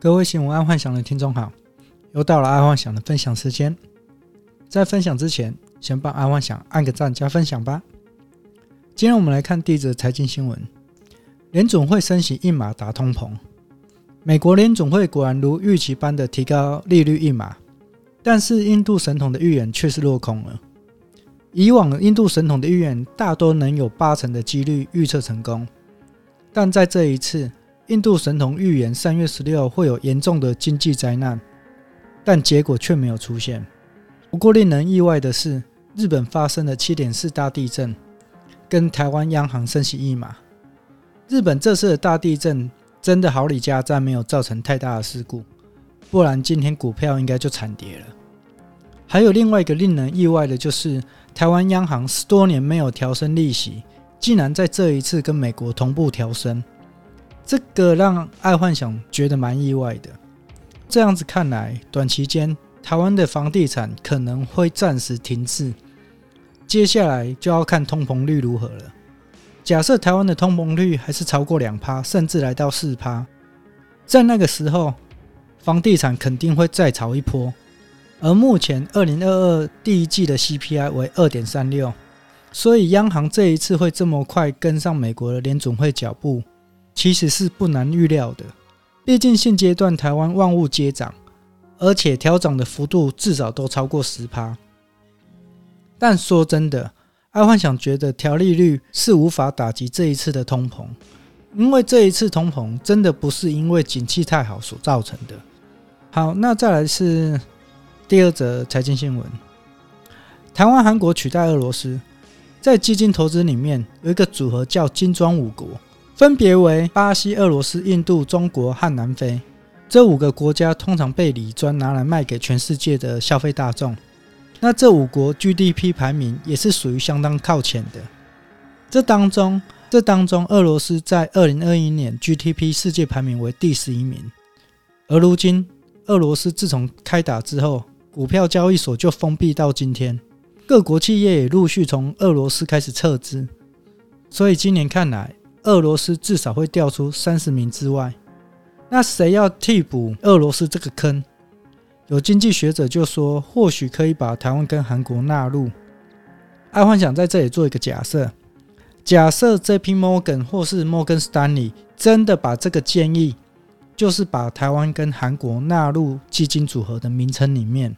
各位新闻爱幻想的听众好，又到了爱幻想的分享时间。在分享之前，先帮爱幻想按个赞加分享吧。今天我们来看第一则财经新闻：联总会升息一码打通膨。美国联总会果然如预期般的提高利率一码，但是印度神童的预言却是落空了。以往印度神童的预言大多能有八成的几率预测成功，但在这一次。印度神童预言三月十六会有严重的经济灾难，但结果却没有出现。不过令人意外的是，日本发生了七点四大地震，跟台湾央行升息一码。日本这次的大地震真的好李家在没有造成太大的事故，不然今天股票应该就惨跌了。还有另外一个令人意外的就是，台湾央行十多年没有调升利息，竟然在这一次跟美国同步调升。这个让爱幻想觉得蛮意外的。这样子看来，短期间台湾的房地产可能会暂时停滞，接下来就要看通膨率如何了。假设台湾的通膨率还是超过两趴，甚至来到四趴，在那个时候，房地产肯定会再炒一波。而目前二零二二第一季的 CPI 为二点三六，所以央行这一次会这么快跟上美国的联总会脚步。其实是不难预料的，毕竟现阶段台湾万物皆涨，而且调涨的幅度至少都超过十趴。但说真的，爱幻想觉得调利率是无法打击这一次的通膨，因为这一次通膨真的不是因为景气太好所造成的。好，那再来是第二则财经新闻：台湾、韩国取代俄罗斯，在基金投资里面有一个组合叫金砖五国。分别为巴西、俄罗斯、印度、中国和南非，这五个国家通常被李专拿来卖给全世界的消费大众。那这五国 GDP 排名也是属于相当靠前的。这当中，这当中，俄罗斯在二零二一年 GDP 世界排名为第十一名。而如今，俄罗斯自从开打之后，股票交易所就封闭到今天，各国企业也陆续从俄罗斯开始撤资。所以今年看来，俄罗斯至少会掉出三十名之外，那谁要替补俄罗斯这个坑？有经济学者就说，或许可以把台湾跟韩国纳入。爱幻想在这里做一个假设：假设 JP Morgan 或是摩根士丹利真的把这个建议，就是把台湾跟韩国纳入基金组合的名称里面，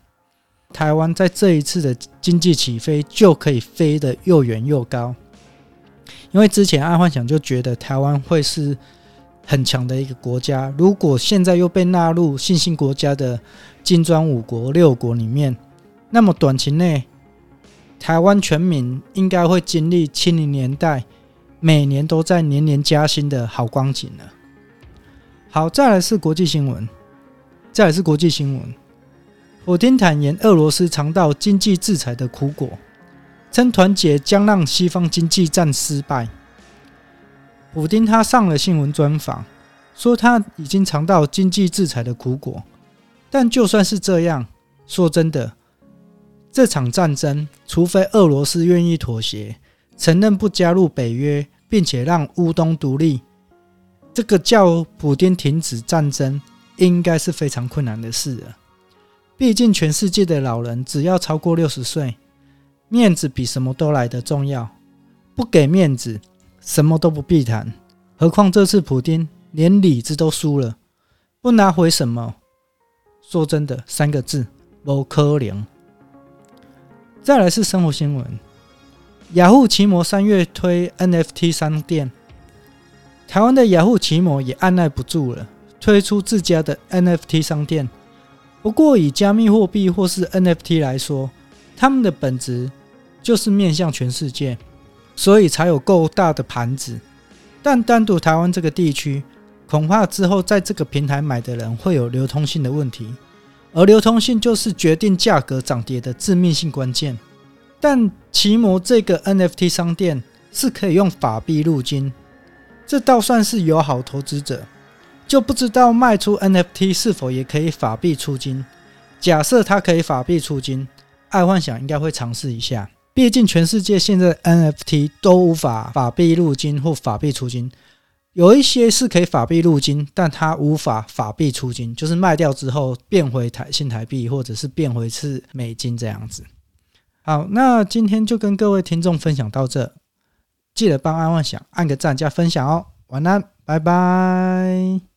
台湾在这一次的经济起飞就可以飞得又远又高。因为之前爱幻想就觉得台湾会是很强的一个国家，如果现在又被纳入新兴国家的金砖五国六国里面，那么短期内台湾全民应该会经历七零年代每年都在年年加薪的好光景了。好，再来是国际新闻，再来是国际新闻，普丁坦言俄罗斯尝到经济制裁的苦果。称团结将让西方经济战失败。普丁他上了新闻专访，说他已经尝到经济制裁的苦果。但就算是这样，说真的，这场战争，除非俄罗斯愿意妥协，承认不加入北约，并且让乌东独立，这个叫普丁停止战争，应该是非常困难的事了。毕竟全世界的老人只要超过六十岁。面子比什么都来得重要，不给面子，什么都不必谈。何况这次普丁连里子都输了，不拿回什么？说真的，三个字：不可能。再来是生活新闻：雅虎奇摩三月推 NFT 商店，台湾的雅虎奇摩也按捺不住了，推出自家的 NFT 商店。不过以加密货币或是 NFT 来说，他们的本质。就是面向全世界，所以才有够大的盘子。但单独台湾这个地区，恐怕之后在这个平台买的人会有流通性的问题，而流通性就是决定价格涨跌的致命性关键。但奇摩这个 NFT 商店是可以用法币入金，这倒算是友好投资者。就不知道卖出 NFT 是否也可以法币出金？假设它可以法币出金，爱幻想应该会尝试一下。毕竟全世界现在 NFT 都无法法币入金或法币出金，有一些是可以法币入金，但它无法法币出金，就是卖掉之后变回台新台币，或者是变回是美金这样子。好，那今天就跟各位听众分享到这，记得帮安万想按个赞加分享哦。晚安，拜拜。